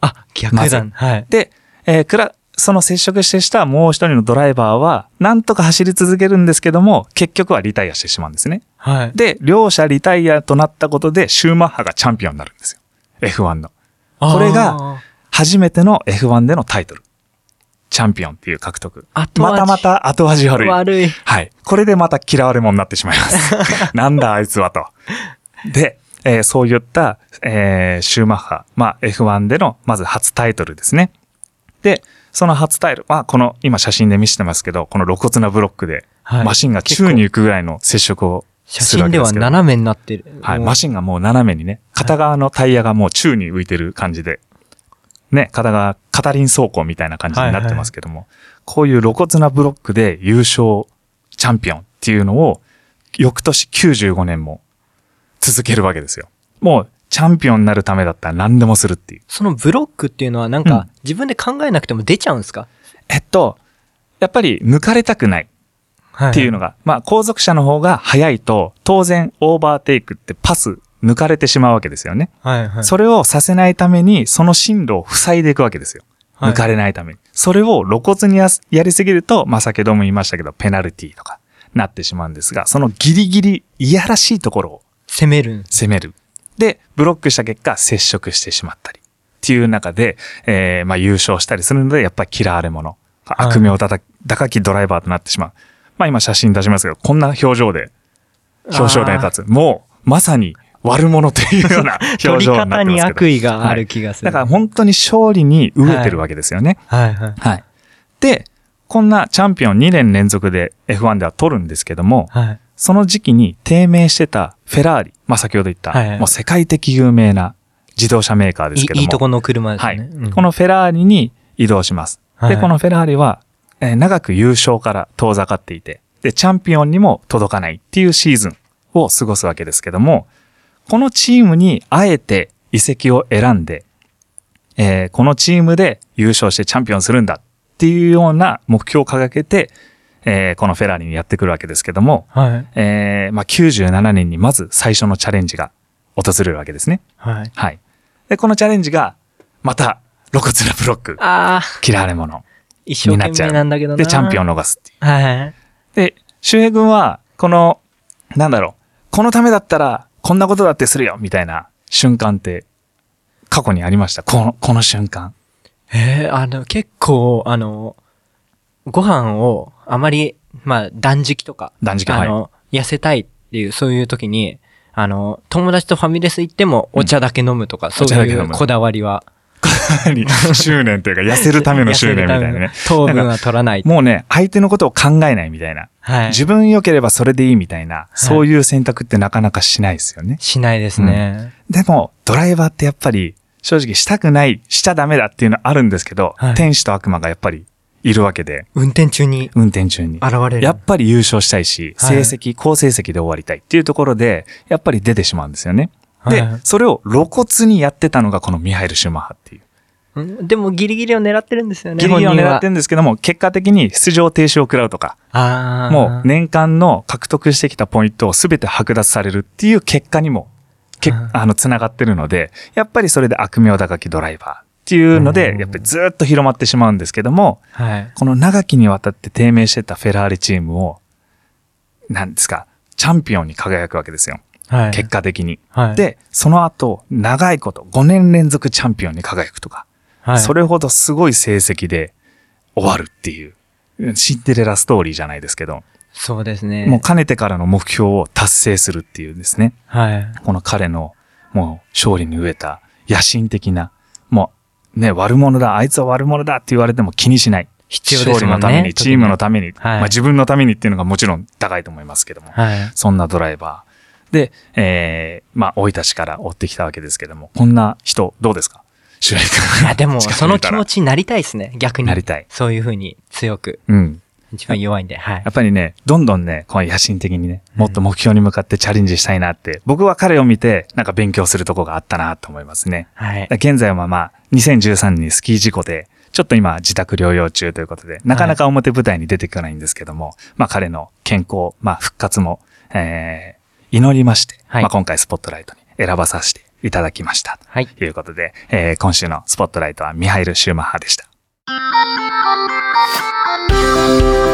あ、逆だ。はい。で、えークラ、その接触してしたもう一人のドライバーは、なんとか走り続けるんですけども、結局はリタイアしてしまうんですね。はい。で、両者リタイアとなったことで、シューマッハがチャンピオンになるんですよ。F1 の。これがあ初めての F1 でのタイトル。チャンピオンっていう獲得。またまた後味ー悪い。悪い。はい。これでまた嫌われ者になってしまいます。なんだあいつはと。で、えーそういった、えーシューマッハ、まあ F1 でのまず初タイトルですね。で、その初タイトル、まあこの今写真で見せてますけど、この露骨なブロックで、はいマシンが宙に行くぐらいの接触を写するわ真けでは斜めになってる。はい。マシンがもう斜めにね、片側のタイヤがもう宙に浮いてる感じで、ね、片側、片輪走行みたいな感じになってますけども、こういう露骨なブロックで優勝チャンピオンっていうのを、翌年95年も続けるわけですよ。もう、チャンピオンになるためだったら何でもするっていう。そのブロックっていうのはなんうんか自分で考えなくても出ちゃうんですか？えっと、やっぱり抜かれたくないはっていうのが、まあ後続車の方が速いと、当然オーバーテイクってパス抜かれてしまうわけですよね。はいはい。それをさせないために、その進路を塞いでいくわけですよ。はい抜かれないために。それを露骨にやりすぎると、まあ、先ほども言いましたけど、ペナルティとかなってしまうんですが、そのギリギリいやらしいところを攻める。攻める。で、ブロックした結果、接触してしまったり。っていう中で、えー、まあ、優勝したりするので、やっぱり嫌われ者。悪名高き高きドライバーとなってしまう。まあ、今写真出しますけど、こんな表情で、表彰台に立つ。もう、まさに悪者というような 表情になってますけど。方に悪意がある気がする。だから本当に勝利に飢えてるわけですよね。はいはい。はい。で、こんなチャンピオン2年連続で F1 では取るんですけども、はい。その時期に低迷してたフェラーリ、まあ先ほど言った、はいはいもう世界的有名な自動車メーカーですけども。いいいとこの車ですはい、ね。うんこのフェラーリに移動します。で、はいこのフェラーリは、えー長く優勝から遠ざかっていて、で、チャンピオンにも届かないっていうシーズンを過ごすわけですけども、このチームにあえて移籍を選んで、えーこのチームで優勝してチャンピオンするんだっていうような目標を掲げて、えーこのフェラーリにやってくるわけですけども、はい。えーまあ、97年にまず最初のチャレンジが訪れるわけですね。はい。はい。で、このチャレンジが、また、露骨なブロック、ああ、嫌われ者一生懸になっちゃう。命なんだけどな。で、チャンピオンを逃すっていう。はい。で、周平君は、この、なんだろう、このためだったら、こんなことだってするよみたいな瞬間って、過去にありました？この、この瞬間。えー、あの、結構、あの、ご飯をあまり、まあ、断食とか、断食あの、痩せたいっていう、そういう時に、あの、友達とファミレス行ってもお茶だけ飲むとか、そうお茶だけ飲むいうこだわりは。執念というか、痩せるための執念みたいなね。糖分は取らない。もうね、相手のことを考えないみたいな。はい。自分良ければそれでいいみたいな、そういう選択ってなかなかしないですよね。しないですね。でも、ドライバーってやっぱり、正直したくない、しちゃダメだっていうのはあるんですけど、はい天使と悪魔がやっぱりいるわけで、運転中に運転中に。現れる。やっぱり優勝したいし、はい成績、好成績で終わりたいっていうところで、やっぱり出てしまうんですよね。で、はいそれを露骨にやってたのがこのミハイル・シューマッハっていう。うんでもギリギリを狙ってるんですよね。ギリギリを狙ってるんですけども、結果的に出場停止を食らうとか、ああ。もう年間の獲得してきたポイントを全て剥奪されるっていう結果にも、けうんあの、つながってるので、やっぱりそれで悪名高きドライバーっていうのでう、んやっぱりずっと広まってしまうんですけども、はい。この長きにわたって低迷してたフェラーリチームを、なんですか、チャンピオンに輝くわけですよ。はい。結果的に。はい、で、その後、長いこと、5年連続チャンピオンに輝くとか、はい、それほどすごい成績で終わるっていう、シンデレラストーリーじゃないですけど、そうですね。もうかねてからの目標を達成するっていうですね。はい。この彼のもう勝利に飢えた野心的な、ね、悪者だ、あいつは悪者だって言われても気にしない。必要ですね勝利のために、チームのために、はいまあ自分のためにっていうのがもちろん高いと思いますけども、はい。そんなドライバー。で、えー、まあ、生い立ちから追ってきたわけですけども、こんな人、どうですか？いや、でも、その気持ち。ちになりたいですね。逆に。なりたいそういうふうに強く。うん。一番弱いんで。はいや。っぱりね、どんどんね、この野心的にね、もっと目標に向かってチャレンジしたいなって、僕は彼を見て、なんか勉強するとこがあったなと思いますね。はい。現在はまあ、2013年にスキー事故で、ちょっと今自宅療養中ということで、なかなか表舞台に出てこないんですけども、まあ彼の健康、まあ復活も、えー、祈りまして、はいまあ今回スポットライトに選ばさせていただきました。はい。ということで、えー今週のスポットライトはミハイル・シューマッハでした。俺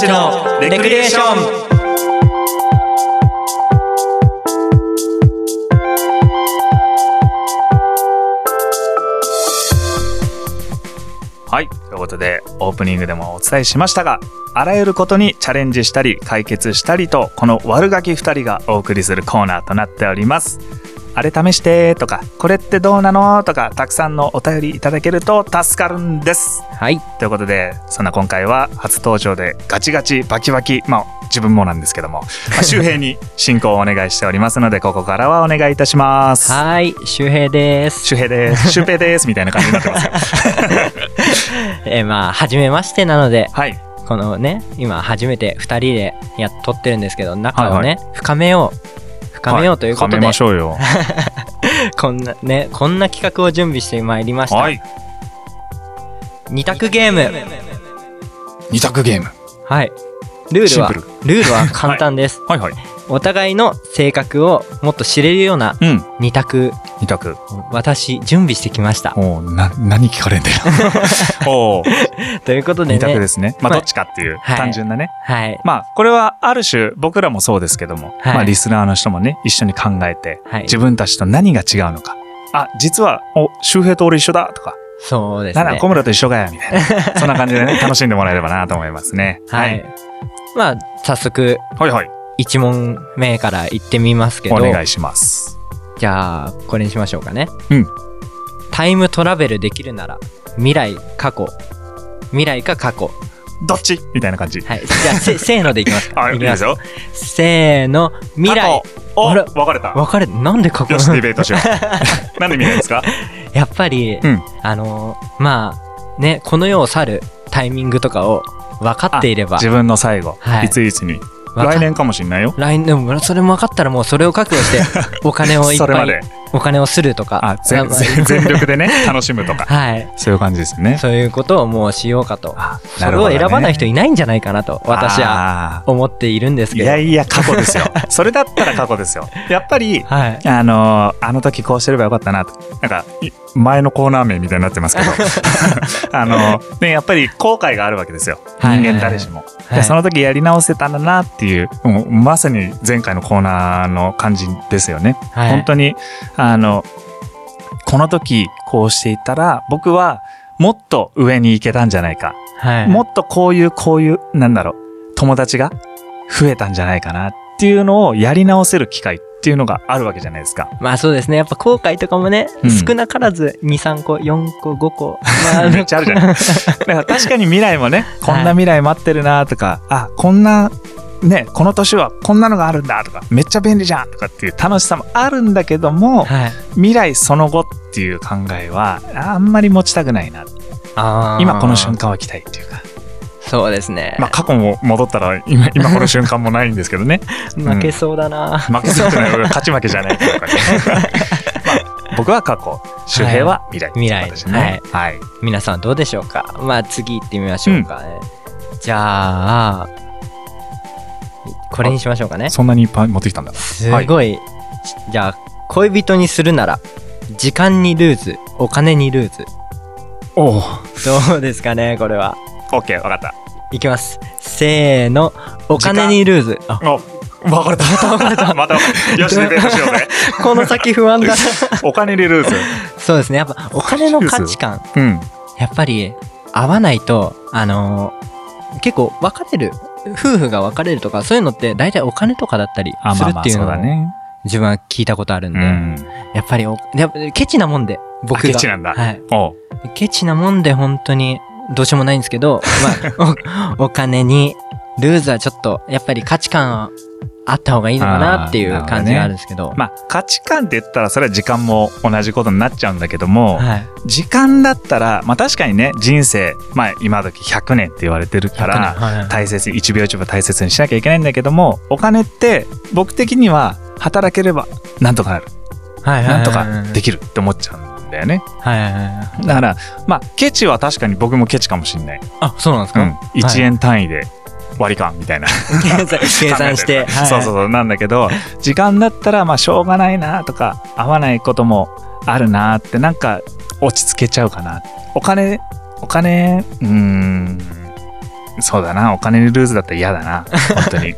ちのレクリエーションはい。ということで、オープニングでもお伝えしましたが、あらゆることにチャレンジしたり、解決したりと、この悪ガキ2人がお送りするコーナーとなっております。あれ試してとか、これってどうなの？とか、たくさんのお便りいただけると助かるんです。はい。ということで、そんな今回は初登場でガチガチバキバキ、まあ自分もなんですけども、まあ、周平に進行をお願いしておりますので、ここからはお願いいたします。はい。周平です。周平です。周平です。みたいな感じになってますよ。えーまあ、はじめましてなので、はい。このね、今初めて2人でやっ撮ってるんですけど、仲をね、はい深めよう。深めようということで、深めましょうよ。こんなね、こんな企画を準備してまいりました。はい。二択ゲーム。二択ゲーム。はい。ルールはシンプ、ルールは簡単です。はいはい。お互いの性格をもっと知れるようなうん。二択、二択。私、準備してきました。おうな、何聞かれんだよ。おうということで二択でね、すね。まあ、まあどっちかっていう、はい単純なね。はい。まあ、これはある種、僕らもそうですけども、はいまあ、リスナーの人もね、一緒に考えて、はい自分たちと何が違うのか。あ、実は、お、周平と俺一緒だとか、そうですねなら小。村と一緒かよ、みたいな。そんな感じでね、楽しんでもらえればなと思いますね。はい。。まあ、早速、はいはい。一問目から行ってみますけど、お願いします。じゃあ、これにしましょうかね。うん。タイムトラベルできるなら、未来、過去。未来か過去。どっち？みたいな感じ。はい。じゃあ、せ、せーのでいきますか。あ、いいきます。よ。せーの、未来。お、あれ？分かれた。分かれ、なんで過去？よし、ディベートしよう。なんで見ないですか？やっぱり、うんあのーまあ、ね、この世を去るタイミングとかを分かっていれば、自分の最後、はいいついつに。来年かもしんないよ。来年、でもそれも分かったらもうそれを覚悟して、お金をいっぱいそれまで、お金をするとか、あ、全力でね、楽しむとか。はい。そういう感じですね。そういうことをもうしようかと。あそれを選ばない人いないんじゃないかなと、私はは。思っているんですけど。いやいや、過去ですよ。それだったら過去ですよ。やっぱり、はい。あのーあの時こうしてればよかったなと。なんか、い前のコーナー名みたいになってますけど。あのーね、やっぱり後悔があるわけですよ。はい人間誰しも。はいでその時やり直せたんだなっていう、もうまさに前回のコーナーの感じですよね。はい本当に、あの、この時こうしていたら、僕はもっと上に行けたんじゃないか。はい。もっとこういう、こういう、なんだろう、友達が増えたんじゃないかなっていうのをやり直せる機会っていうのがあるわけじゃないですか。まあそうですね。やっぱ後悔とかもね、うん少なからず2、3個、4個、5個。まめっちゃあるじゃない だから確かに未来もね、こんな未来待ってるなとか、あ、こんな、ね、この年はこんなのがあるんだとか、めっちゃ便利じゃんとかっていう楽しさもあるんだけども、はい。未来その後っていう考えはあんまり持ちたくないな。今この瞬。間は来たいっていうか。そうですね。まあ過去も戻ったら今今この瞬間もないんですけどね。負けそうだな。負けそうじゃない俺勝ち負けじゃない 僕は過去周平は未来っていう形でねはい、皆さんどうでしょうかまあ次行ってみましょうかね。じゃあ、これにしましょうかね。そんなにいっぱい持ってきたんだすごい、じゃあ、恋人にするなら、時間にルーズ、お金にルーズ。おおどうですかねこれは。OK 分かったいきます。せーの、お金にルーズ。あ、お分かれた分かれた またよししようぜ この先不安だな。お金でルーズそうですね。やっぱお金の価値観、うんやっぱり合わないと、あのー結構別れる、夫婦が別れるとか、そういうのって大体お金とかだったりあするっていうのをだね自分は聞いたことあるんで、うんやっぱりお、やっぱケチなもんで、僕が。あケチなんだはい。ケチなもんで本当にどうしようもないんですけど、まあ、お お金に、ルーズはちょっと、やっぱり価値観はあった方がいいのかなっていう感じがあるんですけど。まあ価値観って言ったらそれは時間も同じことになっちゃうんだけども、はい。時間だったらまあ確かにね人生まあ今時100年って言われてるから100年はい大切に1秒1秒大切にしなきゃいけないんだけどもお金って僕的には働ければなんとかなるはい。なんとかでききるって思っちゃうんだよねはいはいはい。だからまあケチは確かに僕もケチかもしんない、あ、そうなんですか、うん、1円単位で割り勘みたいな。計算して。はい。そうそうそうなんだけど時間だったらまあしょうがないなとか合わないこともあるなってなんか落ち着けちゃうかな。お金お金うーんそうだな。お金にルーズだったら嫌だな。本当に。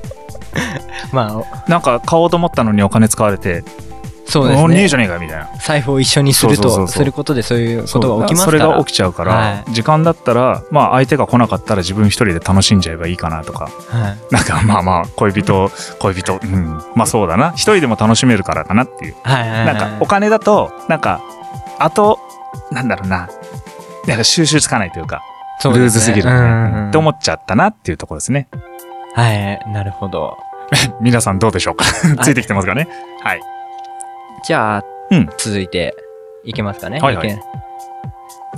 まあ、なんか買おうと思ったのにお金使われてそうですね。おねえじゃねえかみたいな。財布を一緒にすると、することでそういうことが起きますそから。れが起きちゃうから、は時間だったらまあ相手が来なかったら自分一人で楽しんじゃえばいいかなとか。はい。なんかまあまあ恋人恋人うん。まあそうだな。一人でも楽しめるからかなっていう。はいはいはい。なんかお金だとなんかあとなんだろうな。なんか収集つかないというかそうね。ルーズすぎるね。って思っちゃったなっていうところですね。はい、なるほど。皆さんどうでしょうか？ついてきてますかね？はいじゃあ、うん続いていけますかね？はいはいけ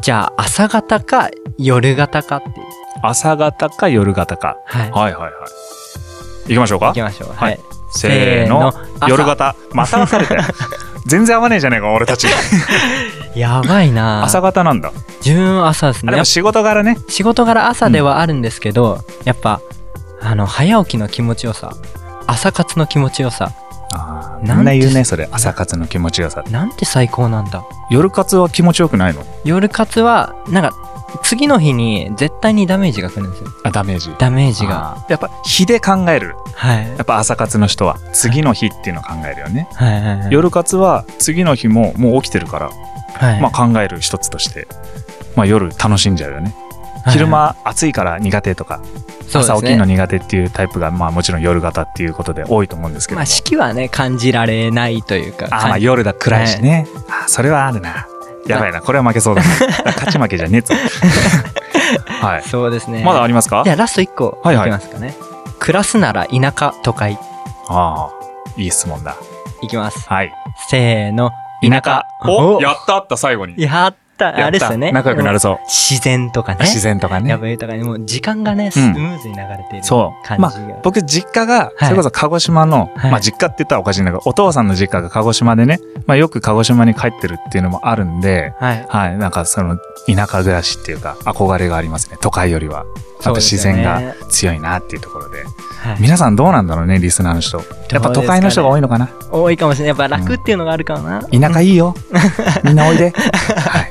じゃあ、朝方か夜型かっていう。朝方か夜型か。はい。はいはいはい。行きましょうか？行きましょう。はいはい。せーの。朝夜型。またされたよ。全然合わねえじゃねえか、俺たち。やばいな朝型なんだ。自分は朝ですね。でも仕事柄ね。ぱ仕事柄朝ではあるんですけど、やっぱ、あの、早起きの気持ちよさ、朝活の気持ちよさ、なんな言うね、それ。朝活の気持ちよさ。なんて最高なんだ。夜活は気持ちよくないの？夜活は、なんか、次の日に絶対にダメージが来るんですよ。あ、ダメージ。ダメージが。やっぱ日で考える。はい。やっぱ朝活の人は次の日っていうのを考えるよね。はいはいはい。夜活は次の日ももう起きてるから、はい。まあ考える一つとして、まあ夜楽しんじゃうよね。はい昼間暑いから苦手とか、朝起きるの苦手っていうタイプがまあもちろん夜型っていうことで多いと思うんですけども。まあ、四季はね、感じられないというか。あまあ感夜だ暗いしね。あそれはあるな。やばいな。これは負けそうだな。勝ち負けじゃねえぞ。はい。そうですね。まだありますか？じゃあラスト1個はいはいいきますかね。暮らすなら田舎都会ああ、いい質問だ。いきます。はい。せーの。田舎。おやったあった最後に。やったやったあれですよね。仲良くなるそう。自然とかね。自然とかねやっ。ぱ豊かに、もう時間がね、スムーズに流れているそう。感じが。まあ、僕実家が、それこそ鹿児島の、はいまあ実家って言ったらおかしいんだけど、お父さんの実家が鹿児島でね、まあよく鹿児島に帰ってるっていうのもあるんで、はい。はい、なんかその田舎暮らしっていうか憧れがありますね。都会よりは。あと自然が強いなっていうところで。はい皆さんどうなんだろうね、リスナーの人。やっぱ都会の人が多いのかな？多いかもしれない。やっぱ楽っていうのがあるからな。田舎いいよ。みんなおいで。はい。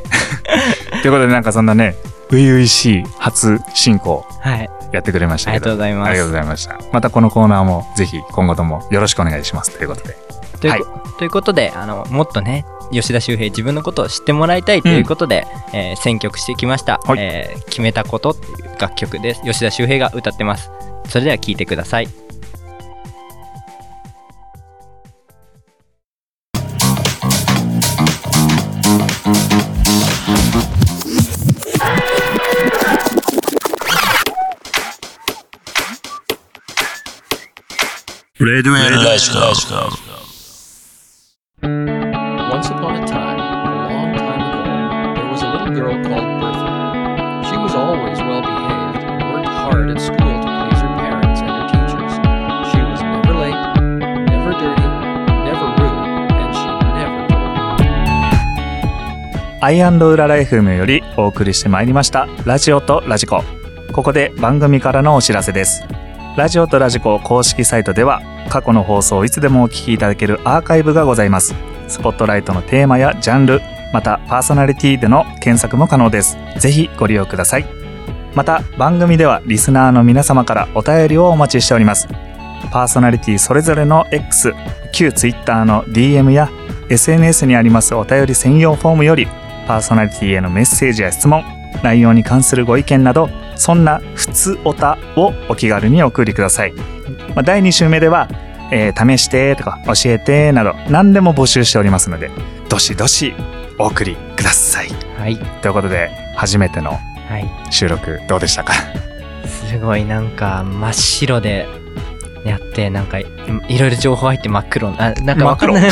ということでなんかそんなね、初々しい初進行はい。やってくれましたありけど。がとうございます。ありがとうございました。またこのコーナーもぜひ今後ともよろしくお願いします。ということで。というこ,、ということであのもっとね吉田修平自分のことを知ってもらいたいということで、えー選曲してきました、はいえー決めたこと」っていう楽曲です吉田修平が歌ってますそれでは聴いてくださいレッドウェルダイスカ。アイアンドウララ FM よりお送りしてまいりましたラジオとラジコ。ここで番組からのお知らせです。ラジオとラジコ公式サイトでは過去の放送をいつでもお聞きいただけるアーカイブがございます。スポットライトのテーマやジャンルまたパーソナリティでの検索も可能です。ぜひご利用ください。また番組ではリスナーの皆様からお便りをお待ちしております。パーソナリティそれぞれの X 旧 Twitter の DM や SNS にありますお便り専用フォームよりパーソナリティへのメッセージや質問内容に関するご意見などそんな普通おたをお気軽にお送りください、まあ、第2週目では、えー試してとか教えてなど何でも募集しておりますのでどしどしお送りください。はい。ということで初めてのはい。収録どうでしたか？すごいなんか真っ白でやってなんかいいろいろ情報入って真っ黒なあなんかわかんない。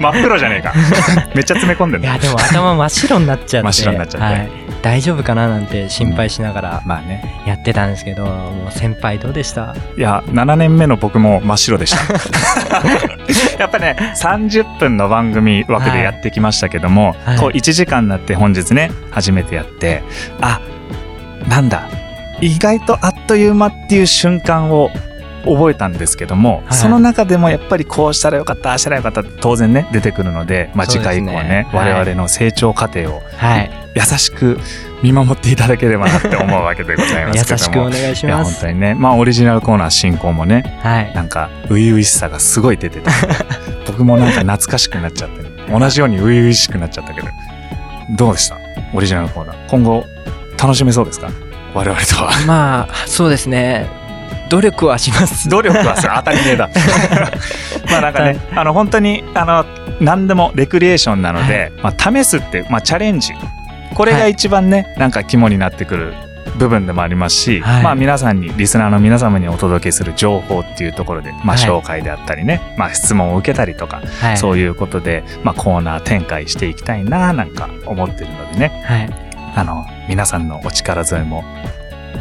真っ黒。じゃねえか。めっちゃ詰め込んでるいやでも頭真っ白になっちゃって真っ白になっちゃって。はい、大丈夫かななんて心配しながらまあね。やってたんですけど、もう先輩どうでした？いや7年目の僕も真っ白でした。やっぱね30分の番組枠でやってきましたけども、はい。こう1時間になって本日ね初めてやってあなんだ。意外とあっという間っていう瞬間を覚えたんですけども、はい。その中でもやっぱりこうしたらよかったああしたらよかった当然ね出てくるので、まあ、次回以降はねね我々の成長過程をはい。優しく見守っていただければなって思うわけでございますけども。優しくお願いします。当にねまあオリジナルコーナー進行もねはい。なんか初々しさがすごい出てて 僕もなんか懐かしくなっちゃって、ね、同じように初々しくなっちゃったけどどうでした？オリジナルコーナー。今後楽しめそうですか？我々とは。まあそうですね努力はします。努力はする。当たり前だ。まあなんかねあの本当にあの何でもレクリエーションなので、まあ、試すって、まあ、チャレンジ。これが一番ね、なんか肝になってくる部分でもありますし、はい。まあ皆さんにリスナーの皆様にお届けする情報っていうところで、まあ、はい紹介であったりね、まあ、質問を受けたりとか、はい。そういうことで、まあ、コーナー展開していきたいななんか思ってるのでね。はい。あの皆さんのお力添えも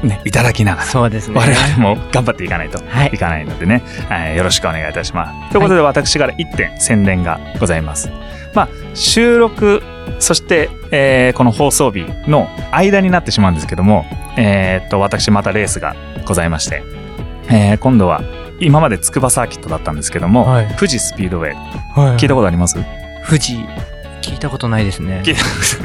ね、いただきながら、そうですね。我々も頑張っていかないとはい。いかないのでね、はいよろしくお願いいたします。ということで、私から1点宣伝がございます。まあ、収録、そして、えーこの放送日の間になってしまうんですけども、えーっと、私またレースがございまして、えー今度は、今まで筑波サーキットだったんですけども、はい。富士スピードウェイ、はい。聞いたことあります、富士、聞いたことないですね。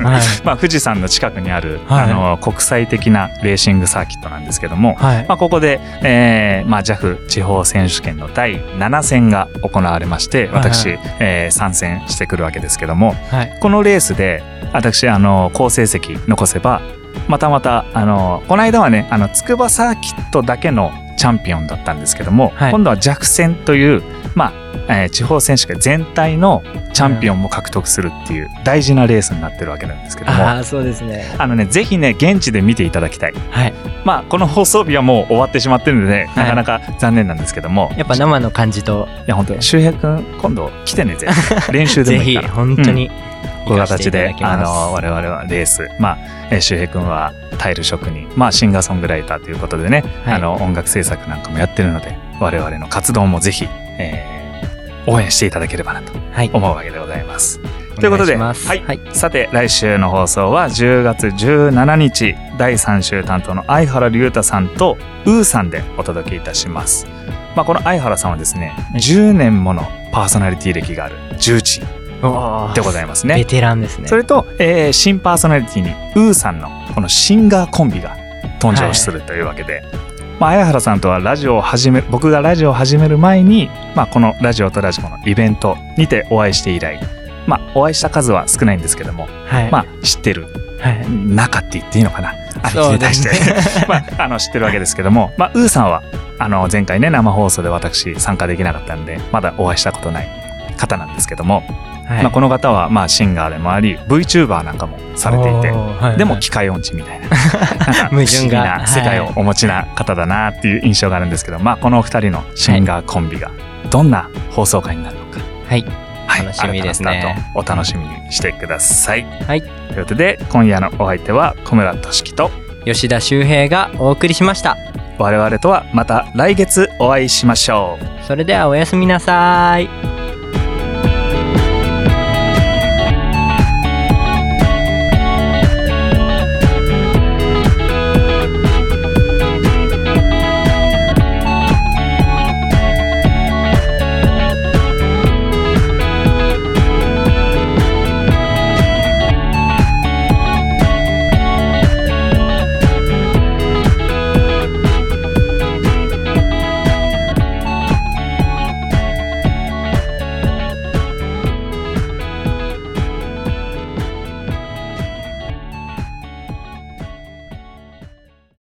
はい。まあ、富士山の近くにある、はいあの国際的なレーシングサーキットなんですけども、はい。まあ、ここで、えーまあ、JAF 地方選手権の第7戦が行われまして私、はいえー参戦してくるわけですけどもはい。このレースで私あの好成績残せばまたまたあのこの間はねあの筑波サーキットだけのチャンピオンだったんですけども、はい。今度は弱戦という、まあえー地方選手権全体のチャンピオンも獲得するっていう大事なレースになってるわけなんですけどもああ、そうですね。あのねぜひね現地で見ていただきたい。はい。まあこの放送日はもう終わってしまってるので、はい。なかなか残念なんですけどもやっぱ生の感じと、いや本当周平君今度来てねぜひ。練習でぜひ、もいいから。本当に、こういう形であの我々はレースまあえー周平君はタイル職人まあシンガーソングライターということでね、はいあの音楽制作なんかもやってるので我々の活動もぜひ、えー応援していただければなとはい。思うわけでございます。ということで、はいはい。さて来週の放送は10月17日第3週担当の相原龍太さんとウーさんでお届けいたします。まあ、この相原さんはですね、10年ものパーソナリティ歴がある重鎮でございますベね。テランですね。それと、えー新パーソナリティにウーさんのこのシンガーコンビが登場するというわけで、まあ、相原さんとはラジオを始め僕がラジオを始める前に、まあ、このラジオとラジコのイベントにてお会いして以来、まあ、お会いした数は少ないんですけども、はい。まあ、知ってるはい。仲って言っていいのかな？あそうに対して、まあ、あの知ってるわけですけども、まあ、ウーさんはあの前回ね生放送で私参加できなかったんでまだお会いしたことない方なんですけども、はいまあ、この方はまあシンガーでもあり VTuber なんかもされていてはいでも機械音痴みたいな 不思議な世界をお持ちな方だなっていう印象があるんですけど、まあ、このお二人のシンガーコンビがどんな放送回になるのか、はい。はい、楽しみですねお楽しみにしてください。はい。ということで今夜のお相手は小村俊樹と吉田修平がお送りしました。我々とはまた来月お会いしましょう。それではおやすみなさい。